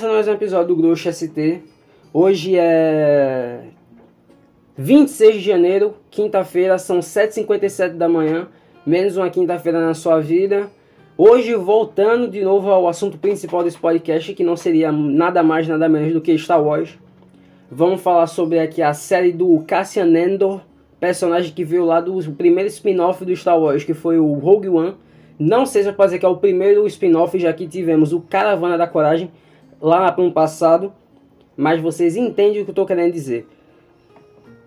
começando mais um episódio do Grosso ST. Hoje é 26 de janeiro, quinta-feira, são 7h57 da manhã, menos uma quinta-feira na sua vida. Hoje, voltando de novo ao assunto principal desse podcast, que não seria nada mais, nada menos do que Star Wars. Vamos falar sobre aqui a série do Cassian Andor, personagem que veio lá do primeiro spin-off do Star Wars, que foi o Rogue One. Não sei se eu posso dizer que é o primeiro spin-off, já que tivemos o Caravana da Coragem lá no passado, mas vocês entendem o que eu estou querendo dizer.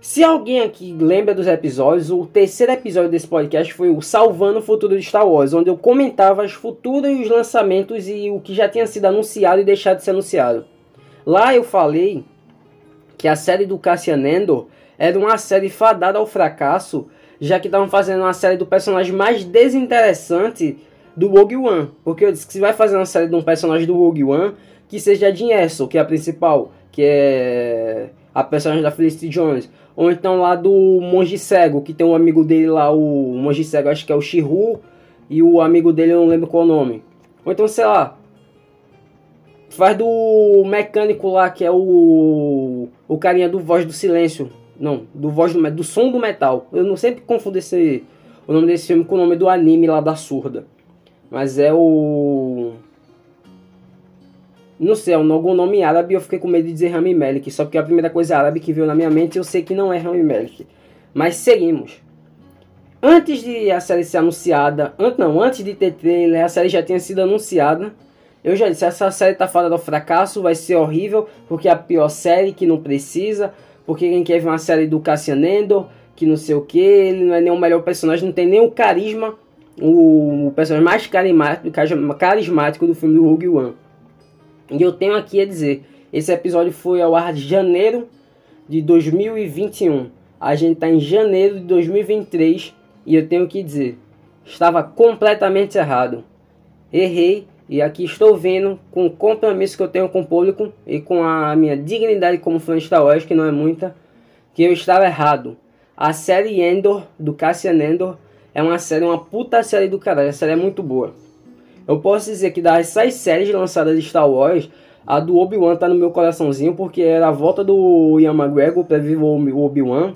Se alguém aqui lembra dos episódios, o terceiro episódio desse podcast foi o Salvando o Futuro de Star Wars, onde eu comentava as futuros lançamentos e o que já tinha sido anunciado e deixado de ser anunciado. Lá eu falei que a série do Cassian Endor era uma série fadada ao fracasso, já que estavam fazendo uma série do personagem mais desinteressante do Rogue One. Porque eu disse que se vai fazer uma série de um personagem do Rogue One, que seja a Jean que é a principal, que é a personagem da Felicity Jones. Ou então lá do Monge Cego, que tem um amigo dele lá, o Monge Cego, acho que é o Shihu, e o amigo dele eu não lembro qual o nome. Ou então, sei lá, Faz do mecânico lá, que é o. O carinha do Voz do Silêncio. Não, do Voz do, do Som do Metal. Eu não sempre confundo esse, o nome desse filme com o nome do anime lá da surda. Mas é o. Não sei, é algum nome árabe eu fiquei com medo de dizer Rami Malek. Só porque a primeira coisa árabe que veio na minha mente eu sei que não é Rami Malek. Mas seguimos. Antes de a série ser anunciada, antes, não, antes de ter trailer, a série já tinha sido anunciada eu já disse, essa série tá fora do fracasso, vai ser horrível, porque é a pior série que não precisa, porque quem quer ver uma série do Cassian Endor, que não sei o que, ele não é nem o melhor personagem, não tem nem o carisma, o, o personagem mais carismático, carismático do filme do Rogue One. E eu tenho aqui a dizer, esse episódio foi ao ar de janeiro de 2021. A gente tá em janeiro de 2023 e eu tenho que dizer, estava completamente errado. Errei e aqui estou vendo com o compromisso que eu tenho com o público e com a minha dignidade como fã de Star Wars, que não é muita, que eu estava errado. A série Endor, do Cassian Endor, é uma série, uma puta série do caralho. A série é muito boa. Eu posso dizer que das seis séries lançadas de Star Wars, a do Obi-Wan tá no meu coraçãozinho, porque era a volta do Ian McGregor viver o Obi-Wan.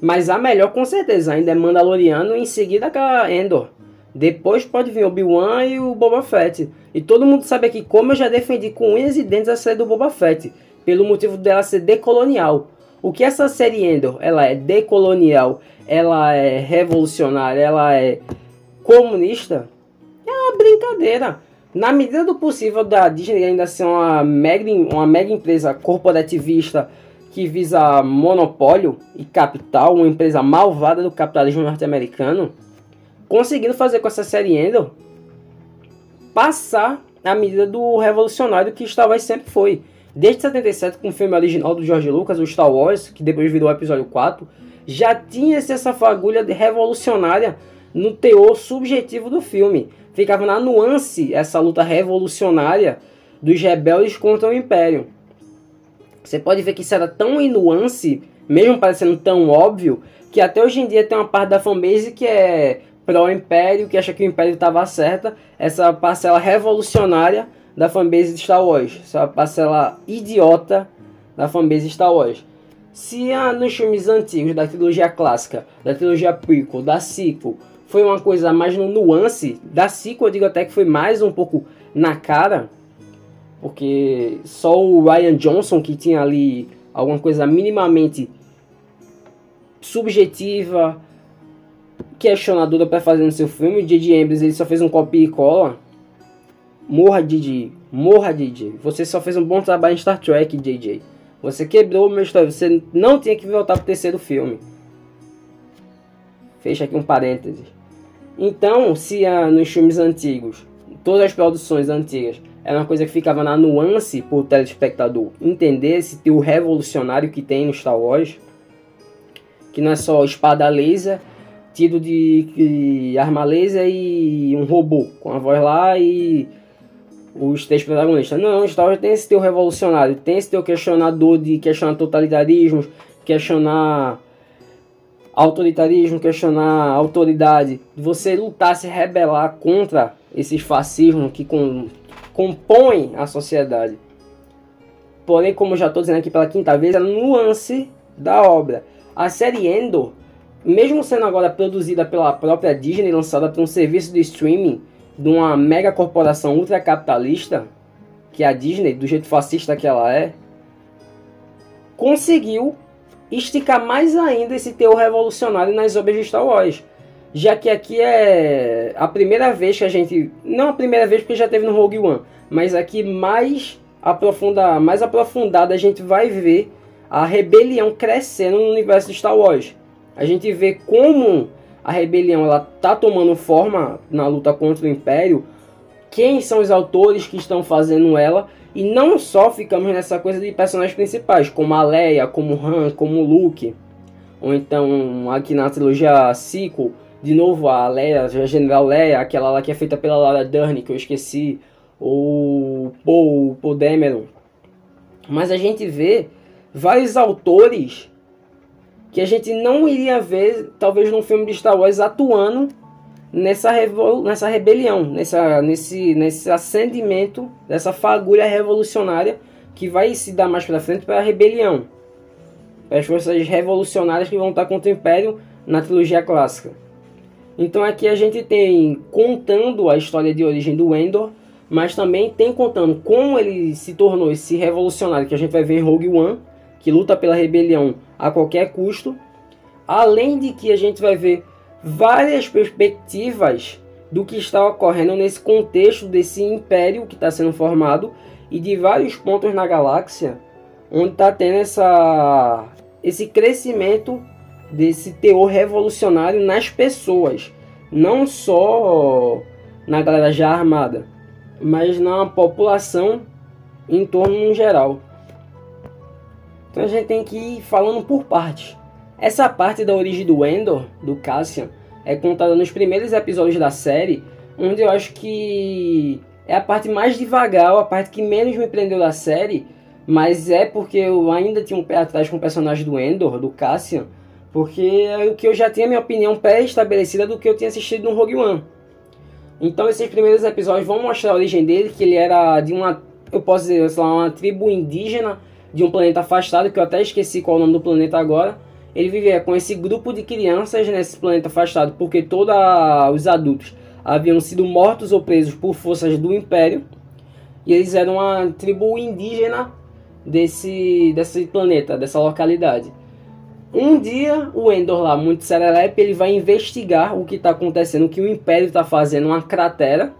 Mas a melhor, com certeza, ainda é Mandaloriano e em seguida a Endor. Depois pode vir o Obi-Wan e o Boba Fett. E todo mundo sabe aqui como eu já defendi com unhas e dentes a série do Boba Fett. Pelo motivo dela ser decolonial. O que essa série Endor, ela é decolonial, ela é revolucionária, ela é comunista. Uma brincadeira. Na medida do possível da Disney ainda ser uma mega, uma mega empresa corporativista que visa monopólio e capital, uma empresa malvada do capitalismo norte-americano, conseguindo fazer com essa série Endor passar a medida do revolucionário que Star Wars sempre foi. Desde 77, com o filme original do George Lucas, o Star Wars, que depois virou o episódio 4, já tinha essa fagulha revolucionária no teor subjetivo do filme. Ficava na nuance essa luta revolucionária dos rebeldes contra o Império. Você pode ver que isso era tão em nuance, mesmo parecendo tão óbvio, que até hoje em dia tem uma parte da fanbase que é pró-império, que acha que o império estava certa, essa parcela revolucionária da fanbase de Star Wars, essa parcela idiota da fanbase de Star Wars. Se ah, nos filmes antigos da trilogia clássica, da trilogia prequel, da sequel, foi uma coisa mais no nuance, da sequel eu digo até que foi mais um pouco na cara, porque só o Ryan Johnson que tinha ali alguma coisa minimamente subjetiva, questionadora para fazer no seu filme. O J.J. Abrams ele só fez um copia e cola. Morra, DJ. Morra, DJ. Você só fez um bom trabalho em Star Trek, JJ. Você quebrou o meu história. Você não tinha que voltar pro terceiro filme. Fecha aqui um parêntese. Então, se nos filmes antigos, todas as produções antigas, era uma coisa que ficava na nuance pro telespectador entender esse teu revolucionário que tem no Star Wars, que não é só espada laser tido de, de arma laser e um robô com a voz lá e os três protagonistas. Não, Star Wars tem esse teu revolucionário, tem esse teu questionador de questionar totalitarismos, questionar autoritarismo, questionar autoridade, você lutar, se rebelar contra esses fascismos que com, compõem a sociedade. Porém, como já estou dizendo aqui pela quinta vez, a nuance da obra. A série Endor, mesmo sendo agora produzida pela própria Disney, lançada por um serviço de streaming de uma mega corporação ultracapitalista, que é a Disney, do jeito fascista que ela é, conseguiu esticar mais ainda esse teor revolucionário nas obras de Star Wars. Já que aqui é a primeira vez que a gente. Não a primeira vez porque já teve no Rogue One, mas aqui mais, aprofunda, mais aprofundada a gente vai ver a rebelião crescendo no universo de Star Wars. A gente vê como a rebelião ela tá tomando forma na luta contra o Império, quem são os autores que estão fazendo ela e não só ficamos nessa coisa de personagens principais, como a Leia, como Han, como Luke, ou então aqui na trilogia sequel, de novo a Leia, a General Leia, aquela lá que é feita pela Laura Dern, que eu esqueci, ou Paul, Paul Dameron. Mas a gente vê vários autores que a gente não iria ver, talvez num filme de Star Wars, atuando nessa, nessa rebelião, nessa, nesse, nesse acendimento dessa fagulha revolucionária que vai se dar mais para frente para a rebelião. Para as forças revolucionárias que vão estar contra o Império na trilogia clássica. Então aqui a gente tem contando a história de origem do Endor, mas também tem contando como ele se tornou esse revolucionário que a gente vai ver em Rogue One, que luta pela rebelião a qualquer custo. Além de que a gente vai ver várias perspectivas do que está ocorrendo nesse contexto desse império que está sendo formado e de vários pontos na galáxia onde está tendo essa, esse crescimento desse teor revolucionário nas pessoas, não só na galera já armada, mas na população em torno em geral. Então a gente tem que ir falando por partes. Essa parte da origem do Endor, do Cassian, é contada nos primeiros episódios da série, onde eu acho que é a parte mais devagar, a parte que menos me prendeu da série, mas é porque eu ainda tinha um pé atrás com o personagem do Endor, do Cassian, porque é o que eu já tinha minha opinião pré-estabelecida do que eu tinha assistido no Rogue One. Então esses primeiros episódios vão mostrar a origem dele, que ele era de uma, eu posso dizer, sei lá, uma tribo indígena de um planeta afastado, que eu até esqueci qual é o nome do planeta agora, ele vivia com esse grupo de crianças nesse planeta afastado, porque todos os adultos haviam sido mortos ou presos por forças do Império, e eles eram uma tribo indígena desse, desse planeta, dessa localidade. Um dia, o Endor lá, muito serelepe, ele vai investigar o que está acontecendo, o que o Império está fazendo, uma cratera.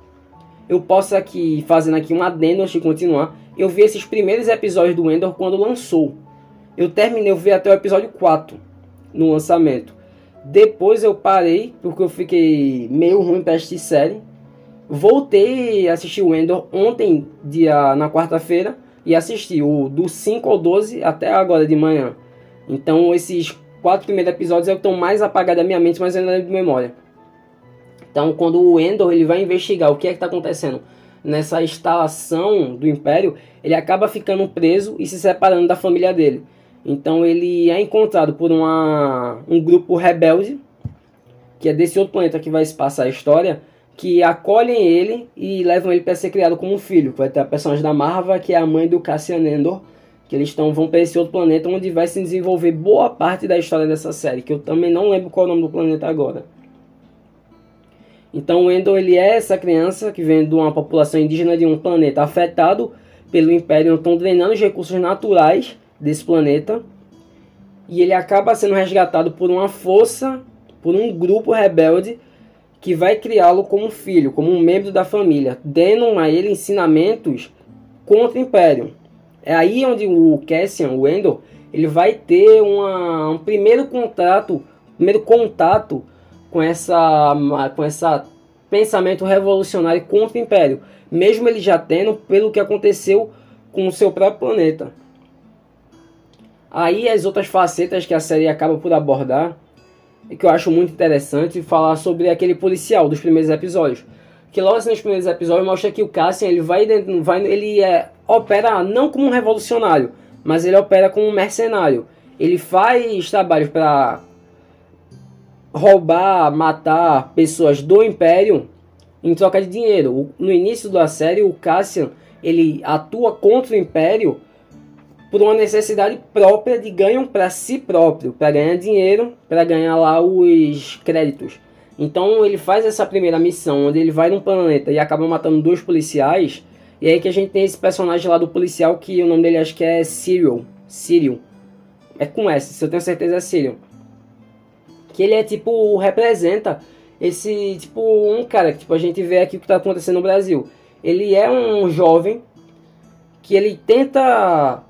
Eu posso aqui, fazendo aqui um adendo antes de continuar, eu vi esses primeiros episódios do Endor quando lançou. Eu terminei, eu vi até o episódio 4 no lançamento. Depois eu parei, porque eu fiquei meio ruim para assistir série. Voltei a assistir o Endor ontem, dia, na quarta-feira, e assisti o do 5 ao 12 até agora de manhã. Então esses quatro primeiros episódios é o que estão mais apagados da minha mente, mas ainda lembro de memória. Então quando o Endor ele vai investigar o que é que está acontecendo nessa instalação do Império, ele acaba ficando preso e se separando da família dele. Então ele é encontrado por uma, um grupo rebelde, que é desse outro planeta que vai se passar a história, que acolhem ele e levam ele para ser criado como um filho. Vai ter a personagem da Marva, que é a mãe do Cassian Endor, que eles estão, vão para esse outro planeta onde vai se desenvolver boa parte da história dessa série, que eu também não lembro qual é o nome do planeta agora. Então o Endor ele é essa criança que vem de uma população indígena de um planeta afetado pelo Império, estão drenando os recursos naturais desse planeta. E ele acaba sendo resgatado por uma força, por um grupo rebelde que vai criá-lo como filho, como um membro da família, dando a ele ensinamentos contra o Império. É aí onde o Cassian, o Endor, ele vai ter uma, um primeiro contato, primeiro contato com essa com essa pensamento revolucionário contra o Império, mesmo ele já tendo pelo que aconteceu com o seu próprio planeta. Aí as outras facetas que a série acaba por abordar, e que eu acho muito interessante, falar sobre aquele policial dos primeiros episódios. Que logo assim, nos primeiros episódios mostra que o Cassian ele vai, vai ele é, opera não como um revolucionário, mas ele opera como um mercenário. Ele faz trabalhos para roubar, matar pessoas do Império em troca de dinheiro. No início da série, o Cassian ele atua contra o Império por uma necessidade própria de ganho para si próprio, para ganhar dinheiro, para ganhar lá os créditos. Então ele faz essa primeira missão, onde ele vai num planeta e acaba matando dois policiais. E aí que a gente tem esse personagem lá do policial que o nome dele acho que é Cyril. Cyril. É com S, se eu tenho certeza é Cyril. Que ele é tipo, representa esse, tipo, um cara que tipo, a gente vê aqui o que está acontecendo no Brasil. Ele é um jovem que ele tenta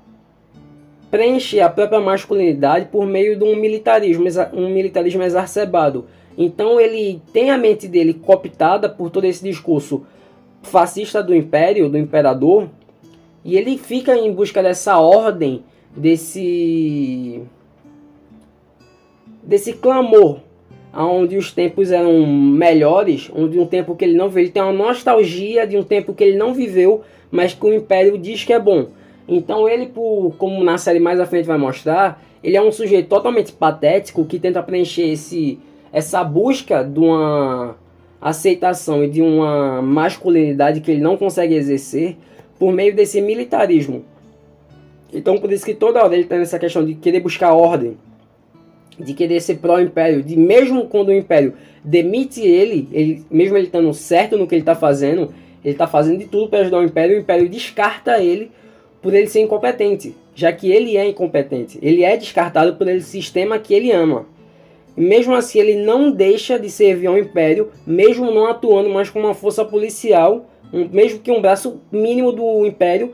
preencher a própria masculinidade por meio de um militarismo, um militarismo exacerbado. Então ele tem a mente dele cooptada por todo esse discurso fascista do império, do imperador, e ele fica em busca dessa ordem, desse desse clamor, onde os tempos eram melhores, onde um tempo que ele não viveu, ele tem uma nostalgia de um tempo que ele não viveu, mas que o império diz que é bom. Então ele, por, como na série mais à frente vai mostrar, ele é um sujeito totalmente patético que tenta preencher esse, essa busca de uma aceitação e de uma masculinidade que ele não consegue exercer por meio desse militarismo. Então por isso que toda hora ele tem essa questão de querer buscar ordem, de querer ser pró-império, de mesmo quando o império demite ele, ele mesmo ele estando certo no que ele está fazendo, ele está fazendo de tudo para ajudar o império, o império descarta ele por ele ser incompetente, já que ele é incompetente. Ele é descartado por esse sistema que ele ama. Mesmo assim, ele não deixa de servir ao Império, mesmo não atuando mais como uma força policial, mesmo que um braço mínimo do Império,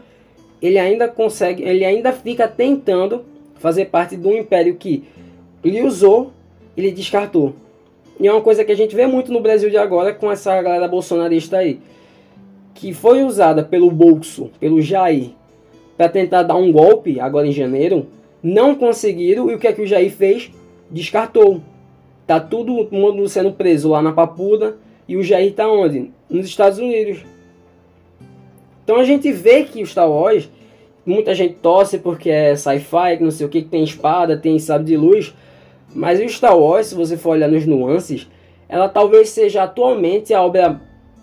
ele ainda consegue, ele ainda fica tentando fazer parte do Império que lhe usou e lhe descartou. E é uma coisa que a gente vê muito no Brasil de agora com essa galera bolsonarista aí, que foi usada pelo bolso, pelo Jair, para tentar dar um golpe agora em janeiro, não conseguiram e o que é que o Jair fez? Descartou. Tá todo mundo sendo preso lá na Papuda e o Jair tá onde? Nos Estados Unidos. Então a gente vê que o Star Wars, muita gente torce porque é sci-fi, não sei o que, que tem espada, tem sábio de luz, mas o Star Wars, se você for olhar nos nuances, ela talvez seja atualmente a obra,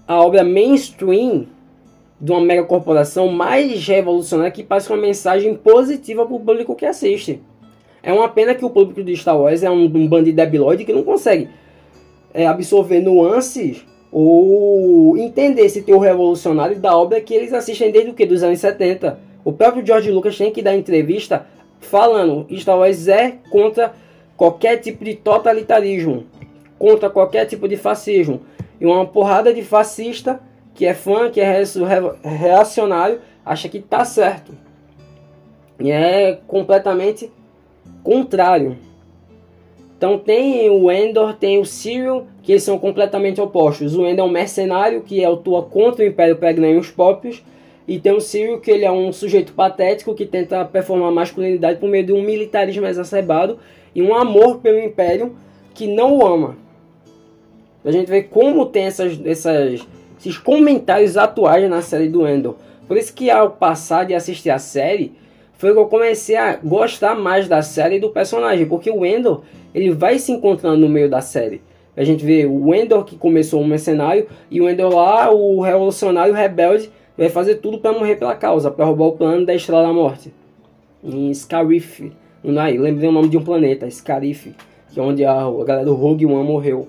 a obra mainstream de uma mega corporação mais revolucionária que passa uma mensagem positiva para o público que assiste. É uma pena que o público de Star Wars é um, um bando de debilóide que não consegue é, absorver nuances ou entender esse teor revolucionário da obra que eles assistem desde o que? Dos anos 70. O próprio George Lucas tem que dar entrevista falando Star Wars é contra qualquer tipo de totalitarismo, contra qualquer tipo de fascismo. E uma porrada de fascista que é fã, que é reacionário, acha que tá certo. E é completamente contrário. Então tem o Endor, tem o Cyril, que eles são completamente opostos. O Endor é um mercenário que atua contra o Império para ganhar os próprios. E tem o Cyril, que ele é um sujeito patético que tenta performar masculinidade por meio de um militarismo exacerbado e um amor pelo Império que não o ama. A gente vê como tem essas, essas esses comentários atuais na série do Endor. Por isso que ao passar de assistir a série, foi que eu comecei a gostar mais da série e do personagem, porque o Endor, ele vai se encontrando no meio da série. A gente vê o Endor que começou um mercenário e o Endor lá, o revolucionário rebelde, vai fazer tudo para morrer pela causa, para roubar o plano da Estrela da Morte. Em Scarif, aí, lembrei o nome de um planeta, Scarif, que é onde a galera do Rogue One morreu.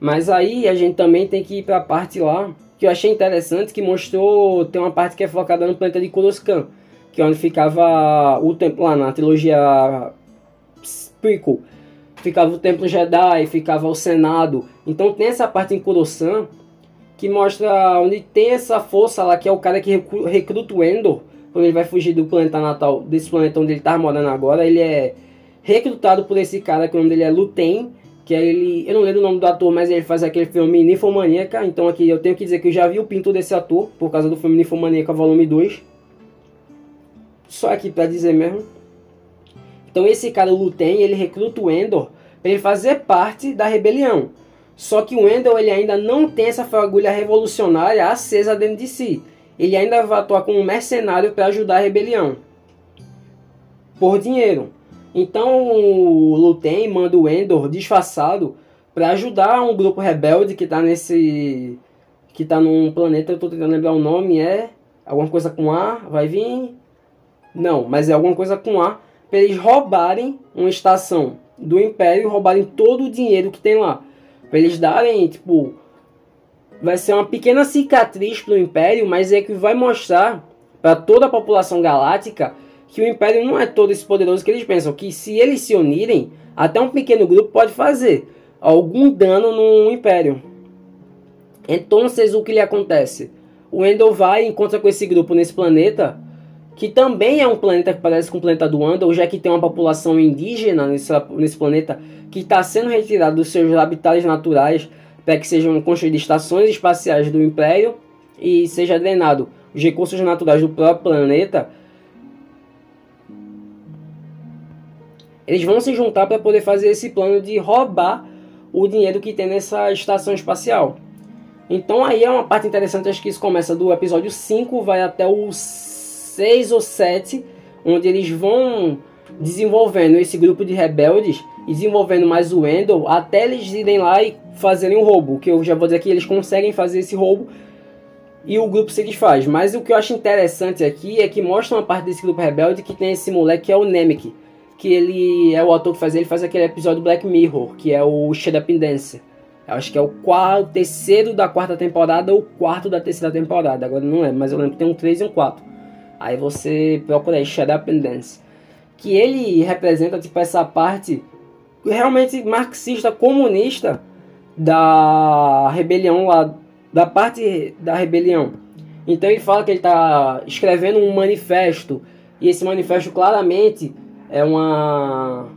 Mas aí a gente também tem que ir para a parte lá que eu achei interessante, que mostrou, tem uma parte que é focada no planeta de Coruscant, que é onde ficava o templo lá na trilogia prequel. Ficava o templo Jedi, ficava o Senado. Então tem essa parte em Coruscant que mostra onde tem essa força lá, que é o cara que recruta o Endor, quando ele vai fugir do planeta natal, desse planeta onde ele tá morando agora, ele é recrutado por esse cara, que o nome dele é Luten, que é ele, eu não lembro o nome do ator, mas ele faz aquele filme Ninfomaníaca, então aqui eu tenho que dizer que eu já vi o pinto desse ator, por causa do filme Ninfomaníaca volume 2. Só aqui para dizer mesmo. Então esse cara, o Luten, ele recruta o Endor para ele fazer parte da rebelião. Só que o Endor ele ainda não tem essa fagulha revolucionária acesa dentro de si. Ele ainda vai atuar como mercenário para ajudar a rebelião. Por dinheiro. Então o Luten manda o Endor disfarçado para ajudar um grupo rebelde que está nesse. que está num planeta, eu estou tentando lembrar o nome, é. alguma coisa com A, vai vir. Não, mas é alguma coisa com A para eles roubarem uma estação do Império roubarem todo o dinheiro que tem lá. Para eles darem, tipo, vai ser uma pequena cicatriz para o Império, mas é que vai mostrar para toda a população galáctica que o Império não é todo esse poderoso que eles pensam. Que se eles se unirem, até um pequeno grupo pode fazer algum dano no Império. Então, o que lhe acontece? O Endor vai e encontra com esse grupo nesse planeta, que também é um planeta que parece com o planeta do Andor, já que tem uma população indígena nesse, planeta que está sendo retirada dos seus habitats naturais para que sejam construídas estações espaciais do Império e seja drenado os recursos naturais do próprio planeta. Eles vão se juntar para poder fazer esse plano de roubar o dinheiro que tem nessa estação espacial. Então aí é uma parte interessante, acho que isso começa do episódio 5, vai até o 6 ou 7, onde eles vão desenvolvendo esse grupo de rebeldes e desenvolvendo mais o Endor até eles irem lá e fazerem um roubo. Que eu já vou dizer que eles conseguem fazer esse roubo e o grupo se desfaz. Mas o que eu acho interessante aqui é que mostra uma parte desse grupo rebelde que tem esse moleque que é o Nemec. Que ele é o ator que faz ele faz aquele episódio Black Mirror, que é o Shut Up and Dance. Eu acho que é o quarto, terceiro da quarta temporada ou quarto da terceira temporada. Agora não lembro, mas eu lembro que tem um 3 e um 4. Aí você procura aí Shut Up and Dance. Que ele representa tipo essa parte realmente marxista, comunista da rebelião lá, da parte da rebelião. Então ele fala que ele está escrevendo um manifesto e esse manifesto claramente é uma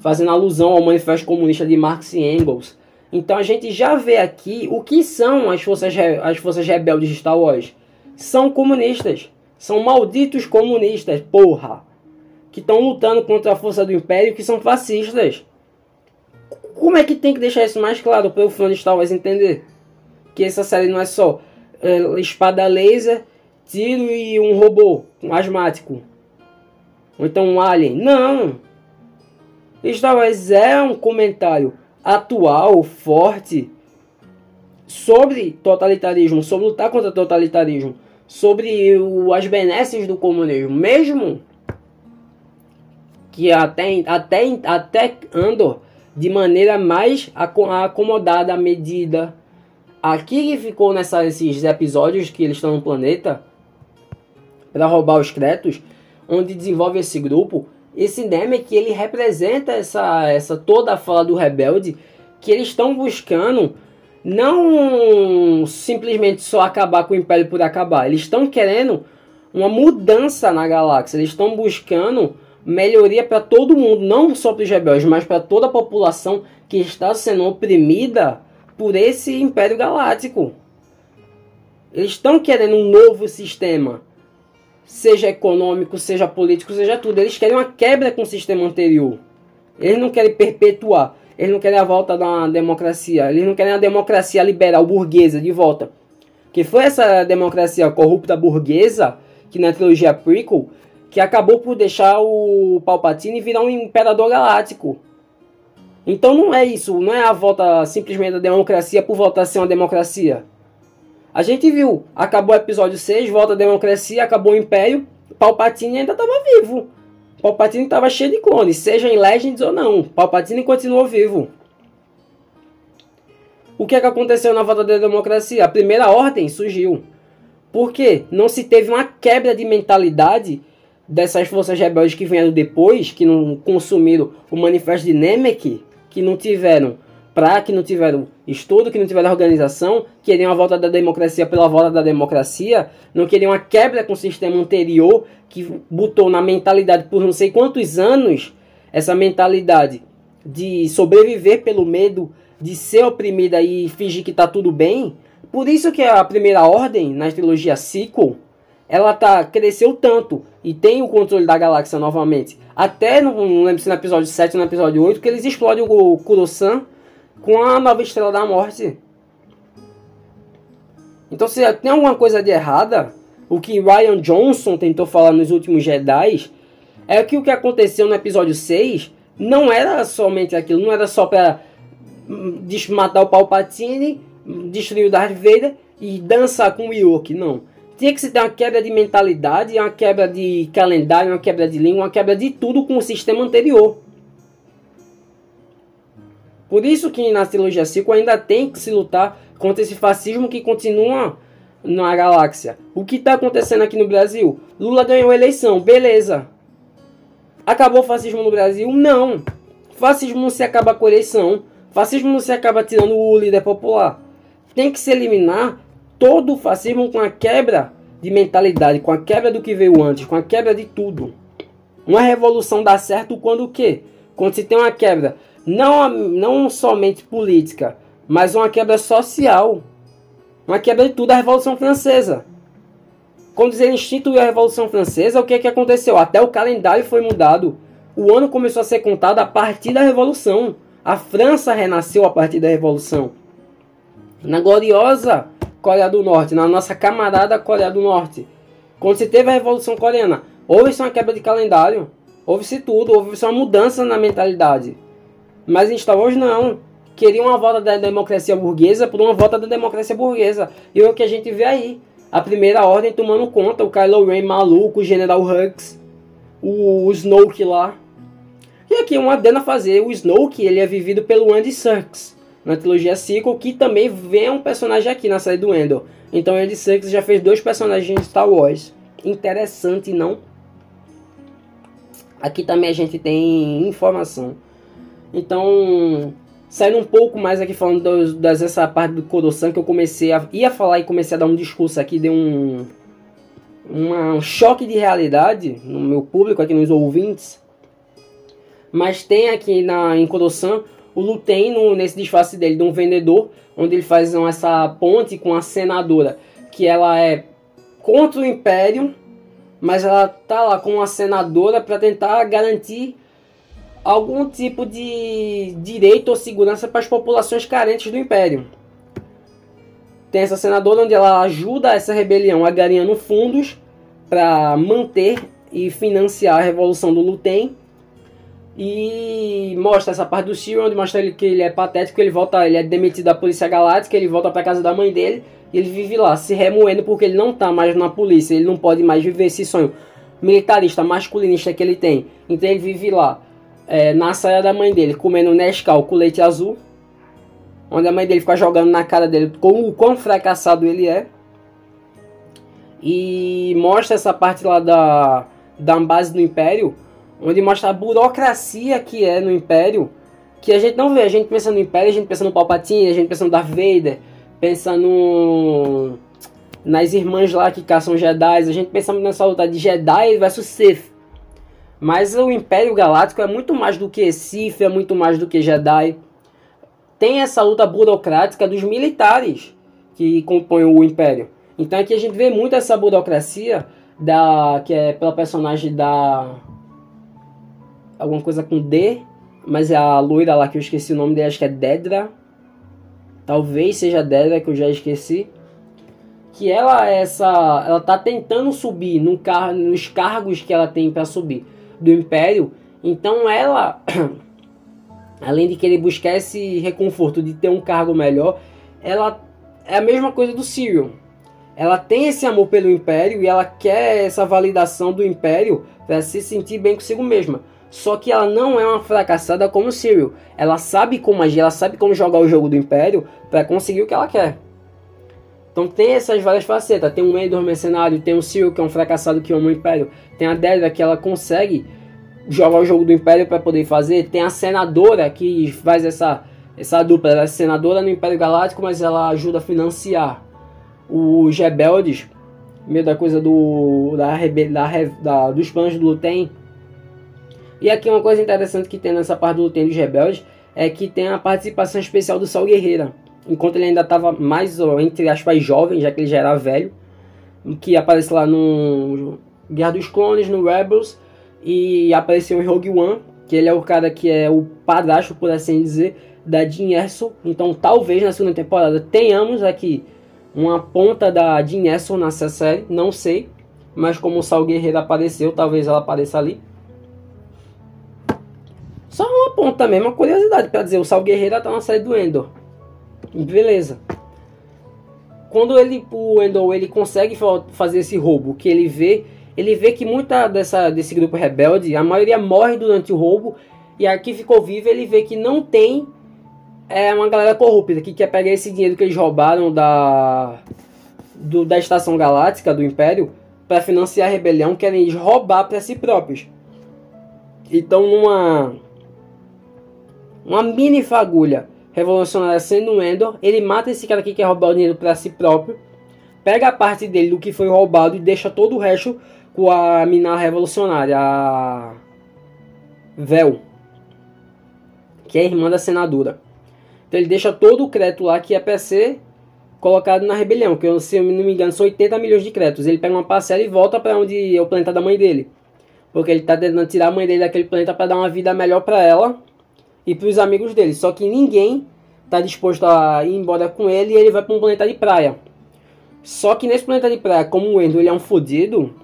fazendo alusão ao manifesto comunista de Marx e Engels. Então a gente já vê aqui o que são as forças as forças rebeldes de Star Wars. São comunistas, são malditos comunistas, porra, que estão lutando contra a força do império, que são fascistas. Como é que tem que deixar isso mais claro para o fã de Star Wars entender? Que essa série não é só é, espada laser, tiro e um robô um asmático. Ou então um alien. Não! Star Wars é um comentário atual, forte, sobre totalitarismo, sobre lutar contra totalitarismo, sobre o, as benesses do comunismo, mesmo que até, até, até Andor de maneira mais acomodada à medida. Aqui que ficou nesses episódios que eles estão no planeta para roubar os Cretos, onde desenvolve esse grupo, esse Namek ele representa essa, essa toda a fala do rebelde que eles estão buscando não simplesmente só acabar com o Império por acabar, eles estão querendo uma mudança na galáxia, eles estão buscando melhoria para todo mundo, não só para os rebeldes, mas para toda a população que está sendo oprimida por esse Império Galáctico. Eles estão querendo um novo sistema, seja econômico, seja político, seja tudo. Eles querem uma quebra com o sistema anterior. Eles não querem perpetuar. Eles não querem a volta da democracia. Eles não querem a democracia liberal burguesa de volta. Que foi essa democracia corrupta burguesa que na trilogia prequel que acabou por deixar o Palpatine virar um imperador galáctico. Então não é isso, não é a volta simplesmente da democracia por voltar a ser uma democracia. A gente viu, acabou o episódio 6, volta a democracia, acabou o Império, Palpatine ainda estava vivo. Palpatine estava cheio de clones, seja em Legends ou não. Palpatine continuou vivo. O que, é que aconteceu na volta da democracia? A primeira ordem surgiu. Por quê? Não se teve uma quebra de mentalidade dessas forças rebeldes que vieram depois, que não consumiram o manifesto de Nemec, que não tiveram pra, que não tiveram estudo, que não tiveram organização, queriam a volta da democracia pela volta da democracia, não queriam a quebra com o sistema anterior que botou na mentalidade por não sei quantos anos essa mentalidade de sobreviver pelo medo de ser oprimida e fingir que tá tudo bem. Por isso que a primeira ordem na trilogia sequel ela tá cresceu tanto e tem o controle da galáxia novamente. Até não lembro se no episódio 7 ou no episódio 8 que eles explodem o Kurosan com a nova estrela da morte. Então se tem alguma coisa de errada, o que Ryan Johnson tentou falar nos últimos Jedi é que o que aconteceu no episódio 6 não era somente aquilo, não era só para hum, matar o Palpatine, destruir o Darth Vader e dançar com o Yoke, não tinha que se ter uma quebra de mentalidade, uma quebra de calendário, uma quebra de língua, uma quebra de tudo com o sistema anterior. Por isso que na trilogia 5 ainda tem que se lutar contra esse fascismo que continua na galáxia. O que está acontecendo aqui no Brasil? Lula ganhou a eleição, beleza. Acabou o fascismo no Brasil? Não. Fascismo não se acaba com a eleição. Fascismo não se acaba tirando o líder popular. Tem que se eliminar todo o fascismo com a quebra de mentalidade, com a quebra do que veio antes, com a quebra de tudo. Uma revolução dá certo quando o quê? Quando se tem uma quebra, não, não somente política, mas uma quebra social. Uma quebra de tudo a Revolução Francesa. Quando ele instituiu a Revolução Francesa, o que, é que aconteceu? Até o calendário foi mudado. O ano começou a ser contado a partir da Revolução. A França renasceu a partir da Revolução. Na gloriosa Coreia do Norte, na nossa camarada Coreia do Norte. Quando se teve a Revolução Coreana, houve-se uma quebra de calendário, houve-se tudo, houve-se uma mudança na mentalidade. Mas em Star Wars não. Queriam uma volta da democracia burguesa por uma volta da democracia burguesa. E é o que a gente vê aí. A primeira ordem tomando conta, o Kylo Ren maluco, o General Hux, o, o Snoke lá. E aqui uma adena fazer, o Snoke ele é vivido pelo Andy Serkis na trilogia sequel, que também vem um personagem aqui na série do Endor. Então Andy Serkis já fez dois personagens de Star Wars. Interessante, não? Aqui também a gente tem informação. Então, saindo um pouco mais aqui falando das, das essa parte do Coruscant que eu comecei a ia falar e comecei a dar um discurso aqui, deu um uma, um choque de realidade no meu público aqui nos ouvintes. Mas tem aqui na em Coruscant o Lu tem no, nesse disfarce dele de um vendedor, onde ele faz essa ponte com a senadora, que ela é contra o Império, mas ela tá lá com uma senadora para tentar garantir algum tipo de direito ou segurança para as populações carentes do Império. Tem essa senadora onde ela ajuda essa rebelião agariando fundos para manter e financiar a revolução do Lutem e mostra essa parte do Cyril, onde mostra ele que ele é patético, ele volta, ele é demitido da Polícia Galáctica, ele volta para casa da mãe dele e ele vive lá, se remoendo porque ele não tá mais na polícia, ele não pode mais viver esse sonho militarista, masculinista que ele tem. Então ele vive lá, é, na saia da mãe dele, comendo Nescau com leite azul, onde a mãe dele fica jogando na cara dele como o quão fracassado ele é. E mostra essa parte lá da, da base do Império, onde mostra a burocracia que é no Império, que a gente não vê. A gente pensa no Império, a gente pensa no Palpatine, a gente pensa no Darth Vader, pensa no nas irmãs lá que caçam Jedi, a gente pensa nessa luta de Jedi versus Sith. Mas o Império Galáctico é muito mais do que Sith, é muito mais do que Jedi. Tem essa luta burocrática dos militares que compõem o Império. Então aqui a gente vê muito essa burocracia da que é pela personagem da alguma coisa com D, mas é a loira lá que eu esqueci o nome dela, acho que é Dedra. Talvez seja Dedra que eu já esqueci. Que ela é essa, ela tá tentando subir no car nos cargos que ela tem para subir do império. Então ela além de querer buscar esse reconforto de ter um cargo melhor, ela é a mesma coisa do Cyril. Ela tem esse amor pelo império e ela quer essa validação do império para se sentir bem consigo mesma. Só que ela não é uma fracassada como Cyril. Ela sabe como agir, ela sabe como jogar o jogo do Império para conseguir o que ela quer. Então tem essas várias facetas. Tem um Endor mercenário, tem o Cyril que é um fracassado que ama o Império. Tem a Dedra que ela consegue jogar o jogo do Império para poder fazer. Tem a Senadora que faz essa, essa dupla. Ela é senadora no Império Galáctico, mas ela ajuda a financiar os rebeldes. Meio da coisa do, da, da, da, dos planos do Lutem e aqui uma coisa interessante que tem nessa parte do Lutem dos Rebeldes é que tem a participação especial do Sal Guerreira. Enquanto ele ainda estava mais, entre aspas, jovem, já que ele já era velho. Que aparece lá no Guerra dos Clones, no Rebels. E apareceu em Rogue One, que ele é o cara que é o padrasto, por assim dizer, da Jean Erso. Então talvez na segunda temporada tenhamos aqui uma ponta da Jean Erso nessa série, não sei. Mas como o Sal Guerreiro apareceu, talvez ela apareça ali. Só uma ponta mesmo, uma curiosidade para dizer, o Sal Guerreiro tá na série do Endor. Beleza. quando ele, o Wendell ele consegue fazer esse roubo, que ele vê, ele vê que muita dessa, desse grupo rebelde, a maioria morre durante o roubo, e aqui ficou vivo, ele vê que não tem é uma galera corrupta que quer pegar esse dinheiro que eles roubaram da, do, da Estação Galáctica, do Império, para financiar a rebelião, querem eles roubar para si próprios. Então, numa uma mini fagulha revolucionária sendo um Endor, ele mata esse cara que quer roubar o dinheiro para si próprio, pega a parte dele do que foi roubado e deixa todo o resto com a mina revolucionária, a Vel, que é a irmã da senadora. Então ele deixa todo o crédito lá que é ser colocado na rebelião, que eu, se eu não me engano são 80 milhões de créditos. Ele pega uma parcela e volta para onde é o planeta da mãe dele. Porque ele está tentando tirar a mãe dele daquele planeta para dar uma vida melhor para ela e para os amigos dele. Só que ninguém está disposto a ir embora com ele e ele vai para um planeta de praia. Só que nesse planeta de praia, como o Endo ele é um fodido,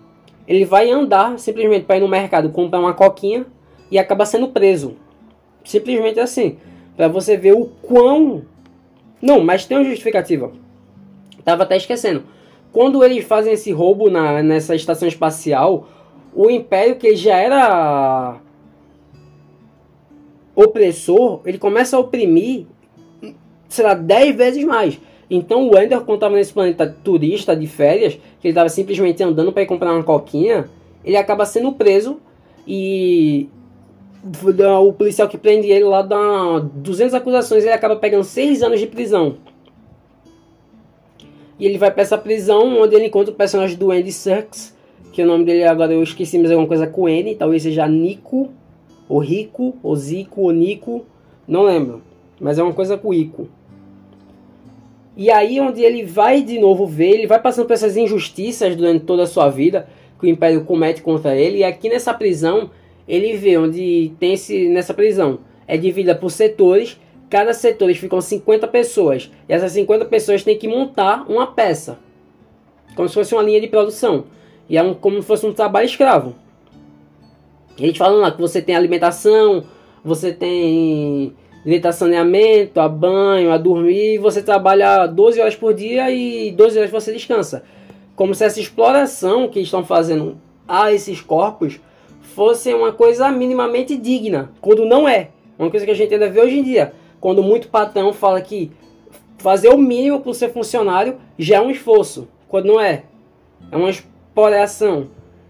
ele vai andar simplesmente para ir no mercado comprar uma coquinha e acaba sendo preso. Simplesmente assim. Para você ver o quão. Não, mas tem uma justificativa. Tava até esquecendo. Quando eles fazem esse roubo na, nessa estação espacial, o Império, que já era opressor, ele começa a oprimir, sei lá, 10 vezes mais. Então o Ender, quando estava nesse planeta turista de férias, que ele estava simplesmente andando para ir comprar uma coquinha, ele acaba sendo preso e o policial que prende ele lá dá 200 acusações ele acaba pegando 6 anos de prisão. E ele vai para essa prisão onde ele encontra o personagem do Andy Serkis, que o nome dele agora eu esqueci, mas é alguma coisa com N, talvez seja Nico, ou Rico, ou Zico, ou Nico, não lembro, mas é uma coisa com Ico. E aí onde ele vai de novo ver, ele vai passando por essas injustiças durante toda a sua vida que o Império comete contra ele, e aqui nessa prisão ele vê onde tem esse, nessa prisão. É dividida por setores, cada setor ficam 50 pessoas. E essas 50 pessoas têm que montar uma peça. Como se fosse uma linha de produção. E é um, como se fosse um trabalho escravo. Eles falam lá que você tem alimentação, você tem direito a saneamento, a banho, a dormir, você trabalha 12 horas por dia e 12 horas você descansa. Como se essa exploração que estão fazendo a esses corpos fosse uma coisa minimamente digna, quando não é. Uma coisa que a gente ainda vê hoje em dia. Quando muito patrão fala que fazer o mínimo para ser funcionário já é um esforço, quando não é. É uma exploração.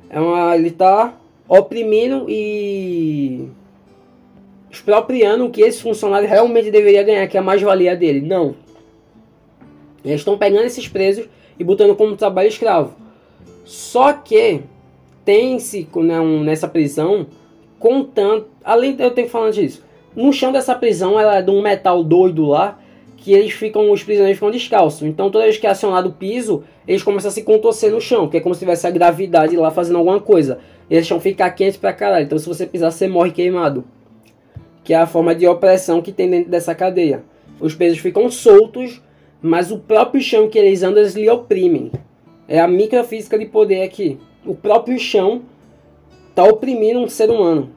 É uma, ele está oprimindo e expropriando o que esse funcionário realmente deveria ganhar, que é a mais-valia dele. Não. Eles estão pegando esses presos e botando como trabalho escravo. Só que tem-se né, nessa prisão, contando. Além de eu ter falando disso, no chão dessa prisão ela é de um metal doido lá, que eles ficam, os prisioneiros ficam descalços. Então toda vez que é acionado o piso, eles começam a se contorcer no chão, que é como se tivesse a gravidade lá fazendo alguma coisa. E esse chão fica quente pra caralho. Então se você pisar, você morre queimado. Que é a forma de opressão que tem dentro dessa cadeia. Os presos ficam soltos, mas o próprio chão que eles andam, eles lhe oprimem. É a microfísica de poder aqui o próprio chão está oprimindo um ser humano.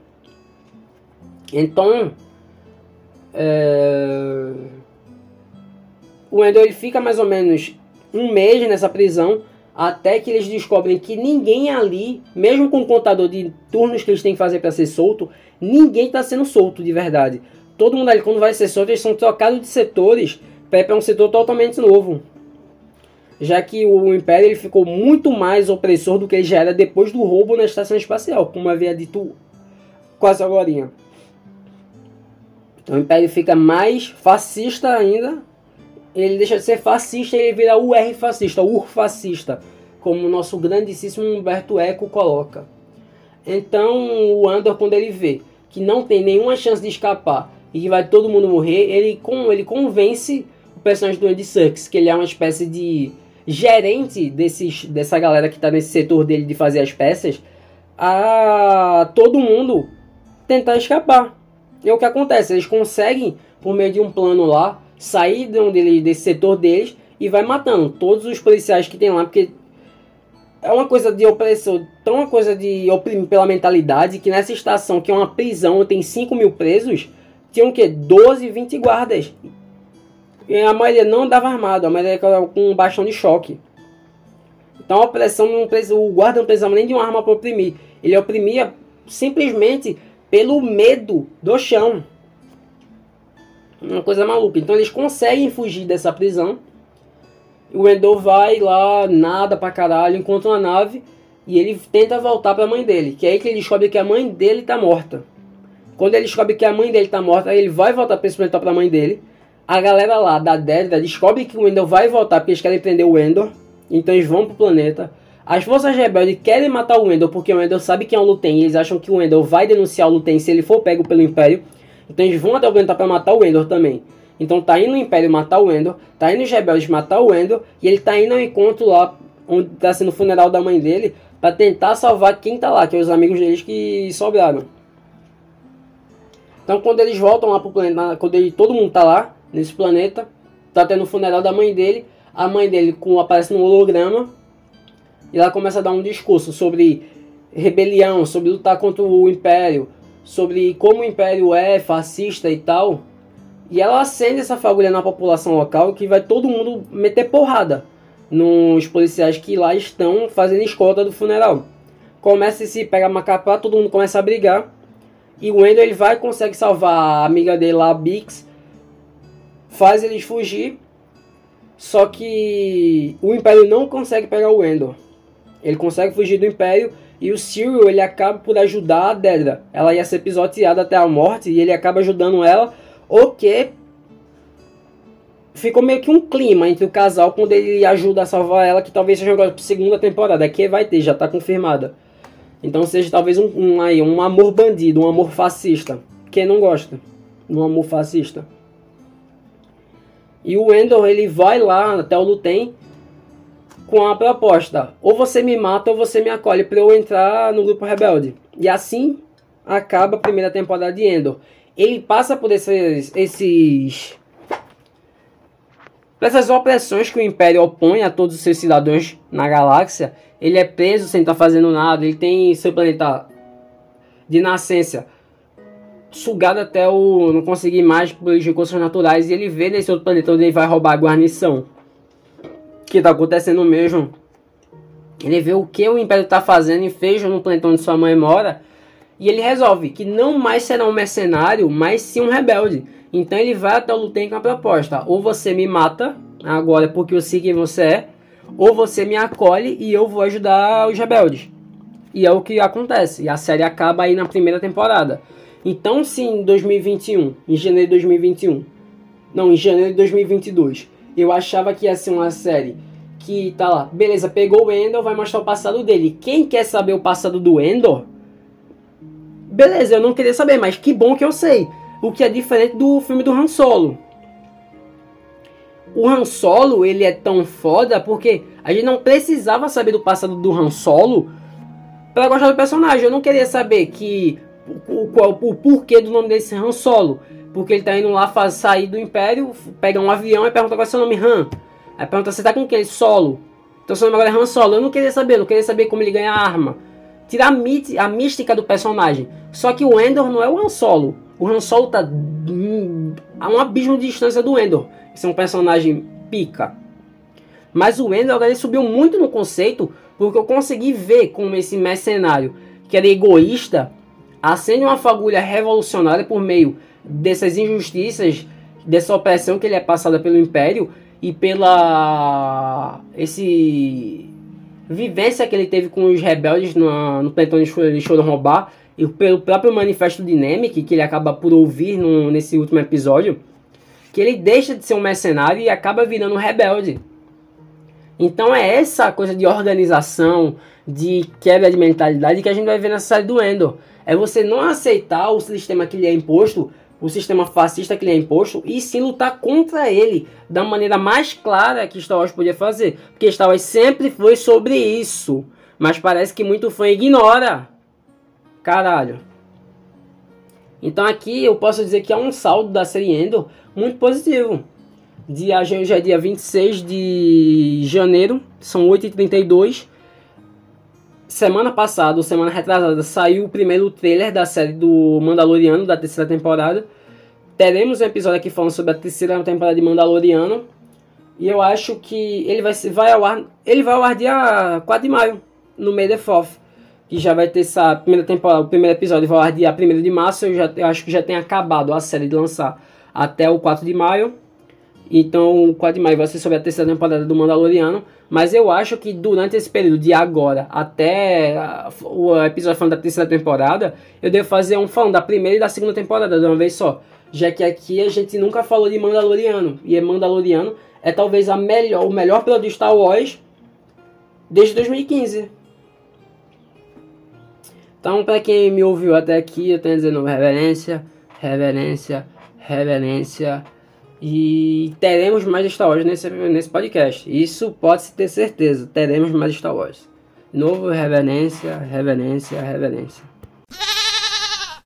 Então, é... o Endo ele fica mais ou menos um mês nessa prisão até que eles descobrem que ninguém ali, mesmo com o contador de turnos que eles têm que fazer para ser solto, ninguém está sendo solto de verdade. Todo mundo ali, quando vai ser solto, eles são trocados de setores para ir para um setor totalmente novo já que o Império ele ficou muito mais opressor do que ele já era depois do roubo na estação espacial, como havia dito quase agora. Então o Império fica mais fascista ainda. Ele deixa de ser fascista e ele vira UR fascista, UR fascista, como o nosso grandíssimo Humberto Eco coloca. Então o Andor, quando ele vê que não tem nenhuma chance de escapar e que vai todo mundo morrer, ele, com, ele convence o personagem do Andy Serkis que ele é uma espécie de gerente desses, dessa galera que está nesse setor dele de fazer as peças a todo mundo tentar escapar. E é o que acontece, eles conseguem, por meio de um plano lá, sair de onde desse setor deles e vai matando todos os policiais que tem lá, porque é uma coisa de opressão, tão uma coisa de oprimir pela mentalidade que nessa estação, que é uma prisão, tem 5 mil presos, tinham o que? 12, 20 guardas. E a maioria não andava armado, a maioria com um bastão de choque. Então a opressão não precisa, o guarda não precisava nem de uma arma para oprimir. Ele oprimia simplesmente pelo medo do chão. Uma coisa maluca. Então eles conseguem fugir dessa prisão. O Endor vai lá, nada pra caralho, encontra uma nave e ele tenta voltar pra mãe dele. Que é aí que ele descobre que a mãe dele tá morta. Quando ele descobre que a mãe dele tá morta, ele vai voltar pra planeta pra mãe dele. A galera lá da Délida descobre que o Endor vai voltar porque eles querem prender o Endor. Então eles vão pro planeta. As forças rebeldes querem matar o Endor porque o Endor sabe quem é o Luten. E eles acham que o Endor vai denunciar o Luten se ele for pego pelo Império. Vão até o planeta para matar o Endor também. Então tá indo o Império matar o Endor, tá indo os rebeldes matar o Endor, e ele tá indo ao encontro lá, onde tá sendo o funeral da mãe dele, para tentar salvar quem tá lá, que é os amigos deles que sobraram. Então quando eles voltam lá pro planeta, quando ele, todo mundo tá lá, nesse planeta, tá tendo o funeral da mãe dele, a mãe dele com, aparece no holograma, e ela começa a dar um discurso sobre rebelião, sobre lutar contra o Império, sobre como o Império é fascista e tal. E ela acende essa fagulha na população local que vai todo mundo meter porrada nos policiais que lá estão fazendo escolta do funeral. Começa a se pegar macapá, todo mundo começa a brigar. E o Wendell ele vai consegue salvar a amiga dele lá, a Bix. Faz eles fugir. Só que o Império não consegue pegar o Wendell. Ele consegue fugir do Império e o Cyril ele acaba por ajudar a Dedra. Ela ia ser pisoteada até a morte e ele acaba ajudando ela. O que ficou meio que um clima entre o casal quando ele ajuda a salvar ela, que talvez seja agora segunda temporada. Aqui vai ter, já está confirmada. Então seja talvez um, um, aí, um amor bandido, um amor fascista. Quem não gosta? Um amor fascista. E o Endor ele vai lá até o Lutem com a proposta: ou você me mata ou você me acolhe para eu entrar no grupo rebelde. E assim acaba a primeira temporada de Endor. Ele passa por esses, esses essas opressões que o Império opõe a todos os seus cidadãos na galáxia. Ele é preso sem estar fazendo nada. Ele tem seu planeta de nascença sugado até o não conseguir mais pelos recursos naturais. E ele vê nesse outro planeta onde ele vai roubar a guarnição que está acontecendo mesmo. Ele vê o que o Império está fazendo e fez no planeta onde sua mãe mora. E ele resolve que não mais será um mercenário, mas sim um rebelde. Então ele vai até o Luten com a proposta: ou você me mata, agora porque eu sei quem você é, ou você me acolhe e eu vou ajudar os rebeldes. E é o que acontece. E a série acaba aí na primeira temporada. Então, se em 2021, em janeiro de 2021, não, em janeiro de 2022, eu achava que ia ser uma série que tá lá, beleza, pegou o Endor, vai mostrar o passado dele. Quem quer saber o passado do Endor? Beleza, eu não queria saber, mas que bom que eu sei. O que é diferente do filme do Han Solo. O Han Solo, ele é tão foda porque a gente não precisava saber do passado do Han Solo para gostar do personagem. Eu não queria saber que o, o, o porquê do nome desse Han Solo. Porque ele tá indo lá faz, sair do Império, pega um avião e pergunta qual é seu nome, Han. Aí pergunta, você tá com quem? Solo. Então seu nome agora é Han Solo. Eu não queria saber, não queria saber como ele ganha arma. Tirar a, a mística do personagem. Só que o Endor não é o Han Solo. O Han Solo tá a um abismo de distância do Endor. Esse é um personagem pica. Mas o Endor ele subiu muito no conceito porque eu consegui ver como esse mercenário, que era egoísta, acende uma fagulha revolucionária por meio dessas injustiças, dessa opressão que ele é passada pelo Império e pela esse vivência que ele teve com os rebeldes no, no plantão de roubar e pelo próprio manifesto de Nemec que ele acaba por ouvir no, nesse último episódio, que ele deixa de ser um mercenário e acaba virando um rebelde. Então é essa coisa de organização, de quebra de mentalidade que a gente vai ver nessa série do Endor. É você não aceitar o sistema que lhe é imposto, o sistema fascista que lhe é imposto e sim lutar contra ele da maneira mais clara que Star Wars podia fazer. Porque Star Wars sempre foi sobre isso. Mas parece que muito fã ignora. Caralho. Então aqui eu posso dizer que é um saldo da série Endor muito positivo. Dia, hoje é dia 26 de janeiro, são 8h32. Semana passada, ou semana retrasada, saiu o primeiro trailer da série do Mandaloriano, da terceira temporada. teremos um episódio aqui falando sobre a terceira temporada de Mandaloriano. E eu acho que ele vai, vai ao ar. Ele vai ao ar dia 4 de maio, no meio da FOF. Que já vai ter essa primeira temporada, o primeiro episódio vai ao ar dia 1 de março. Eu, já, eu acho que já tem acabado a série de lançar até o 4 de maio. Então, o 4 de maio vai ser sobre a terceira temporada do Mandaloriano. Mas eu acho que durante esse período de agora até o episódio falando da terceira temporada, eu devo fazer um falando da primeira e da segunda temporada de uma vez só. Já que aqui a gente nunca falou de Mandaloriano. E Mandaloriano é talvez a melhor, o melhor produto de Star Wars desde 2015. Então, para quem me ouviu até aqui, eu tenho dizendo reverência, reverência, reverência. E teremos mais Star Wars nesse, nesse podcast. Isso pode-se ter certeza. Teremos mais Star Wars. Novo, reverência, reverência, reverência.